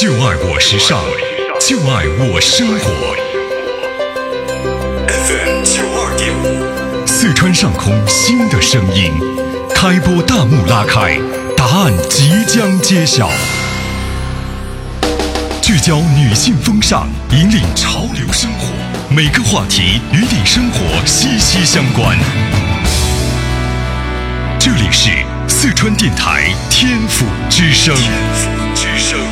就爱我时尚，就爱我生活。FM 九二点五，四川上空新的声音，开播大幕拉开，答案即将揭晓。聚焦女性风尚，引领潮流生活，每个话题与你生活息息相关。这里是四川电台天府之声。天府之声。